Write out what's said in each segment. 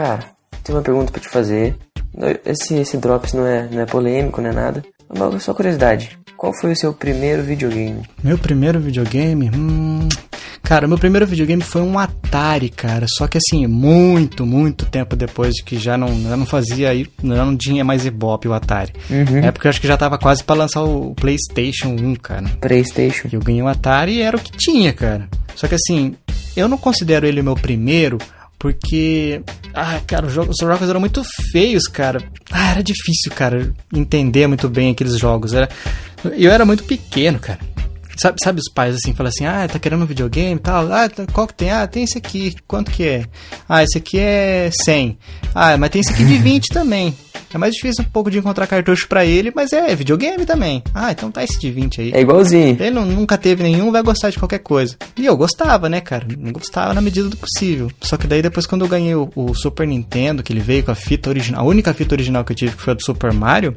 Cara, tem uma pergunta pra te fazer. Esse, esse Drops não é, não é polêmico, não é nada. Mas só curiosidade. Qual foi o seu primeiro videogame? Meu primeiro videogame? Hum, cara, meu primeiro videogame foi um Atari, cara. Só que assim, muito, muito tempo depois de que já não, já não fazia, já não tinha mais Ibope o Atari. Uhum. É porque eu acho que já tava quase para lançar o PlayStation 1, cara. PlayStation. Eu ganhei um Atari e era o que tinha, cara. Só que assim, eu não considero ele o meu primeiro porque, ah, cara, os jogos, os jogos eram muito feios, cara. Ah, era difícil, cara, entender muito bem aqueles jogos. Era, eu era muito pequeno, cara. Sabe, sabe os pais assim, falam assim, ah, tá querendo um videogame e tal? Ah, tá, qual que tem? Ah, tem esse aqui, quanto que é? Ah, esse aqui é 100. Ah, mas tem esse aqui de 20 também. É mais difícil um pouco de encontrar cartucho para ele, mas é videogame também. Ah, então tá esse de 20 aí. É igualzinho. Ele não, nunca teve nenhum, vai gostar de qualquer coisa. E eu gostava, né, cara? Não gostava na medida do possível. Só que daí depois quando eu ganhei o, o Super Nintendo, que ele veio com a fita original, a única fita original que eu tive que foi a do Super Mario,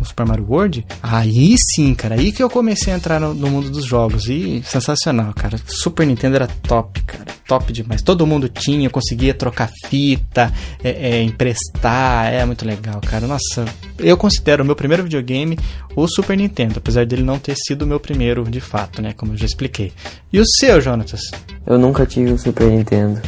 o Super Mario World, aí sim, cara, aí que eu comecei a entrar no, no, mundo dos jogos. E sensacional, cara. Super Nintendo era top, cara. Top demais. Todo mundo tinha, conseguia trocar fita, é, é, emprestar, é muito legal, cara. Nossa, eu considero o meu primeiro videogame o Super Nintendo, apesar dele não ter sido o meu primeiro de fato, né? Como eu já expliquei. E o seu, Jonatas? Eu nunca tive o Super Nintendo.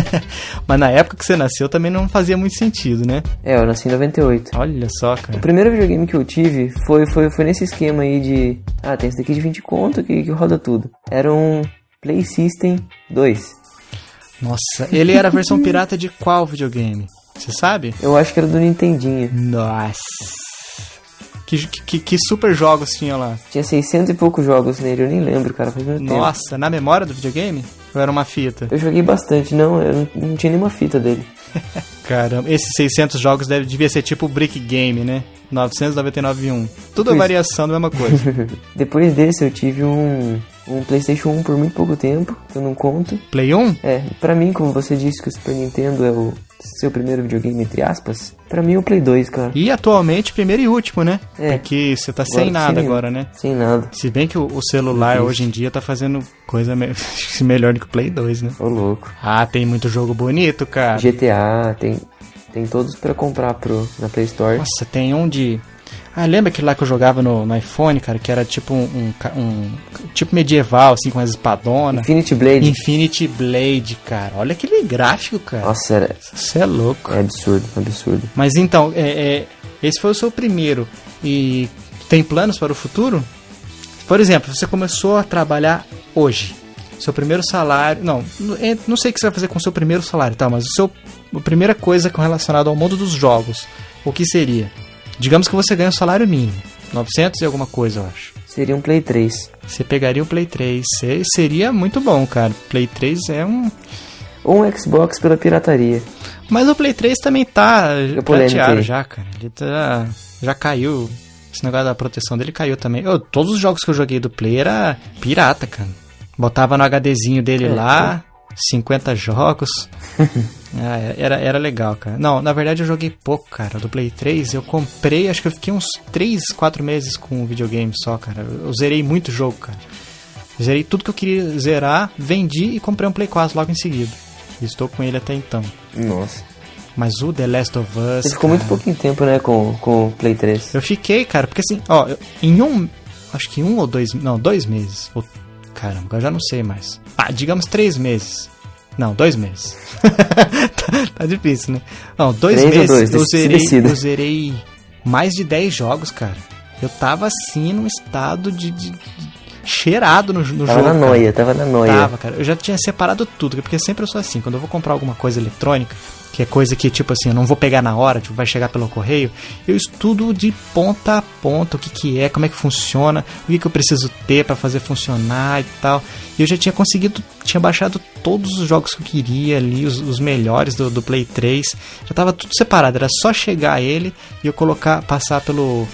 Mas na época que você nasceu também não fazia muito sentido, né? É, eu nasci em 98. Olha só, cara. O primeiro videogame que eu tive foi, foi, foi nesse esquema aí de. Ah, tem esse daqui de 20 conto que, que roda tudo. Era um Play System 2. Nossa, ele era a versão pirata de qual videogame? Você sabe? Eu acho que era do Nintendinho. Nossa. Que, que, que, super jogos tinha lá? Tinha 600 e poucos jogos nele, eu nem lembro, cara, faz muito Nossa, tempo. na memória do videogame? Ou era uma fita? Eu joguei bastante, não, eu não, não tinha nenhuma fita dele. Caramba, esses 600 jogos deve, devia ser tipo Brick Game, né? 999 Tudo a variação da mesma coisa. Depois desse eu tive um, um PlayStation 1 por muito pouco tempo, que eu não conto. Play 1? É, pra mim, como você disse que o Super Nintendo é o seu primeiro videogame, entre aspas, pra mim é o Play 2, cara. E atualmente primeiro e último, né? É. Porque você tá sem Agora, nada sem- agora, né? Sem nada. Se bem que o, o celular hoje em dia tá fazendo coisa me- melhor do que o Play 2, né? Ô louco. Ah, tem muito jogo bonito, cara. GTA, tem, tem todos pra comprar pro, na Play Store. Nossa, tem um de. Ah, lembra aquele lá que eu jogava no, no iPhone, cara? Que era tipo um, um um- Tipo medieval, assim, com as espadonas. Infinity Blade. Infinity Blade, cara. Olha aquele gráfico, cara. Nossa, era, Você é louco. é absurdo, absurdo. Mas então, é, é, esse foi o seu primeiro. E tem planos para o futuro? Por exemplo, você começou a trabalhar hoje. Seu primeiro salário. Não, não- é, não sei o que você vai fazer com o seu primeiro salário, tá? Mas o seu, a primeira coisa relacionada ao mundo dos jogos, o que seria? Digamos que você ganha um salário mínimo. 900 e alguma coisa, eu acho. Seria um Play 3. Você pegaria o Play 3. Cê- Seria muito bom, cara. Play 3 é um. Ou um Xbox pela pirataria. Mas o Play 3 também tá prateado já, cara. Ele tá, já caiu. Esse negócio da proteção dele caiu também. Eu, todos os jogos que eu joguei do Play era pirata, cara. Botava no HDzinho dele É, lá, 50 jogos. Ah, era, era legal, cara. Não, na verdade eu joguei pouco, cara. Do Play 3 eu comprei, acho que eu fiquei uns 3, 4 meses com o videogame só, cara. Eu zerei muito jogo, cara. Zerei tudo que eu queria zerar, vendi e comprei um Play 4 logo em seguida. E estou com ele até então. Nossa. Mas o The Last of Us. Você ficou cara, muito pouquinho tempo, né, com, com o Play 3. Eu fiquei, cara, porque assim, ó, eu- em um. Acho que um ou dois. Não, dois meses. Ou, caramba, eu já não sei mais. Ah, digamos três meses. Não, dois meses. tá, tá difícil, né? Não, dois Três meses dois? eu zerei, eu zerei mais de 10 jogos, cara. Eu tava assim num estado de- de- cheirado no, no Tava jogo. na cara. noia, tava na noia. Tava, cara. Eu já tinha separado tudo, porque sempre eu sou assim. Quando eu vou comprar alguma coisa eletrônica, que é coisa que, tipo assim, eu não vou pegar na hora, tipo, vai chegar pelo correio, eu estudo de ponta a ponta o que que é, como é que funciona, o que que eu preciso ter pra fazer funcionar e tal. E eu já tinha conseguido, tinha baixado todos os jogos que eu queria ali, os, os melhores do, do Play 3. Já tava tudo separado, era só chegar a ele e eu colocar, passar pelo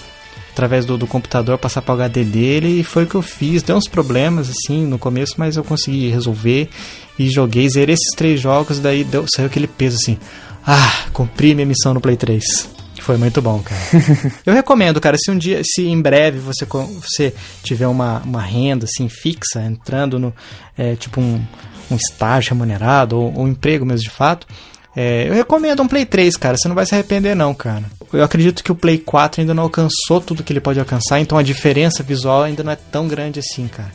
através do, do computador, passar para o HD dele e foi o que eu fiz. Deu uns problemas assim no começo, mas eu consegui resolver e joguei, zerei esses três jogos, daí deu, saiu aquele peso assim. Ah, cumpri minha missão no Play 3. Foi muito bom, cara. eu recomendo, cara, se um dia, se em breve você, você tiver uma, uma renda assim fixa, entrando no, é, tipo um, um estágio remunerado ou um emprego mesmo de fato, É, eu recomendo um Play 3, cara. Você não vai se arrepender, não, cara. Eu acredito que o Play 4 ainda não alcançou tudo que ele pode alcançar, então a diferença visual ainda não é tão grande assim, cara.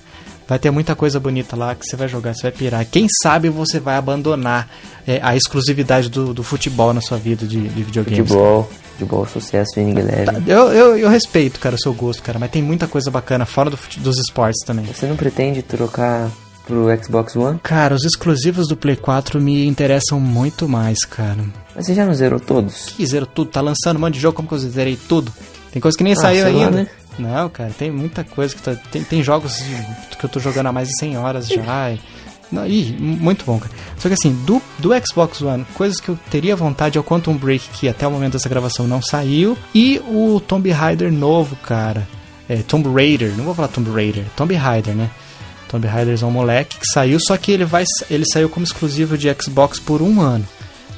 Vai ter muita coisa bonita lá que você vai jogar, você vai pirar. Quem sabe você vai abandonar é, a exclusividade do, do, futebol na sua vida de, de videogames. Futebol, futebol, sucesso, winning leve. Tá, eu, eu, eu, respeito, cara, o seu gosto, cara, mas tem muita coisa bacana fora do, dos esportes também. Você não pretende trocar pro Xbox One? Cara, os exclusivos do Play 4 me interessam muito mais, cara. Mas você já não zerou todos? Que zerou tudo? Tá lançando um monte de jogo, como que eu zerei tudo? Tem coisa que nem ah, saiu ainda. Lá, né? Não, cara, tem muita coisa que tá. Tem, tem jogos que eu tô jogando há mais de 100 horas já. E, não, ih, muito bom, cara. Só que assim, do, do Xbox One, coisas que eu teria vontade é o Quantum Break, que até o momento dessa gravação não saiu. E o Tomb Raider novo, cara. É, Tomb Raider, não vou falar Tomb Raider, Tomb Raider, né? Tomb Raider é um moleque que saiu, só que ele, vai, ele saiu como exclusivo de Xbox por um ano.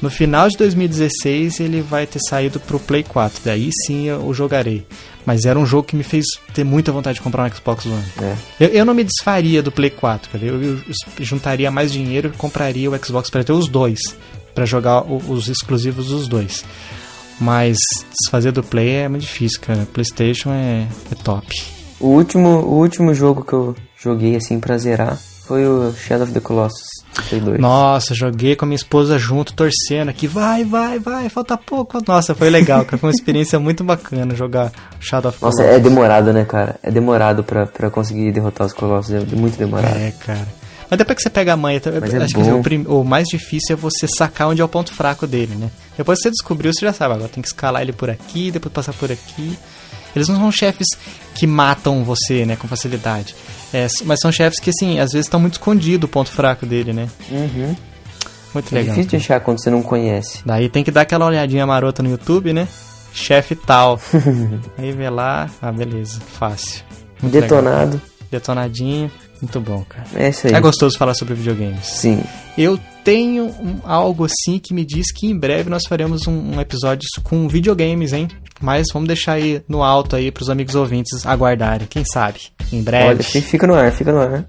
No final de 2016 ele vai ter saído pro Play 4, daí sim eu o jogarei. Mas era um jogo que me fez ter muita vontade de comprar um Xbox One. É. Eu, eu, não me desfaria do Play 4, cara. Eu, eu, juntaria mais dinheiro e compraria o Xbox para ter os dois. para jogar o, os exclusivos dos dois. Mas desfazer do Play é muito difícil, cara. PlayStation é, é top. O último, o último jogo que eu joguei assim pra zerar foi o Shadow of the Colossus. Nossa, joguei com a minha esposa junto, torcendo aqui, vai, vai, vai, falta pouco. Nossa, foi legal, cara. Foi uma experiência muito bacana jogar Shadow of Nossa, Colossus. é demorado, né, cara? É demorado pra, pra conseguir derrotar os Colossos, é muito demorado. É, cara. Mas depois que você pega a manha, Mas é acho é que o, prim... o, mais difícil é você sacar onde é o ponto fraco dele, né? Depois que você descobriu, você já sabe, agora tem que escalar ele por aqui, depois passar por aqui. Eles não são chefes que matam você, né, com facilidade. É, mas são chefes que, assim, às vezes estão muito escondido o ponto fraco dele, né? Uhum. Muito é legal. É difícil de achar quando você não conhece. Daí tem que dar aquela olhadinha marota no YouTube, né? Chefe tal. Aí vê lá, ah, beleza, fácil. Muito Detonado. Legal. Detonadinho. Muito bom, cara. É isso aí. É gostoso falar sobre videogames. Sim. Eu tenho um, algo assim que me diz que em breve nós faremos um, um, episódio com videogames, hein? Mas vamos deixar aí no alto aí para os amigos ouvintes aguardarem, quem sabe, em breve. Olha, fica no ar, fica no ar.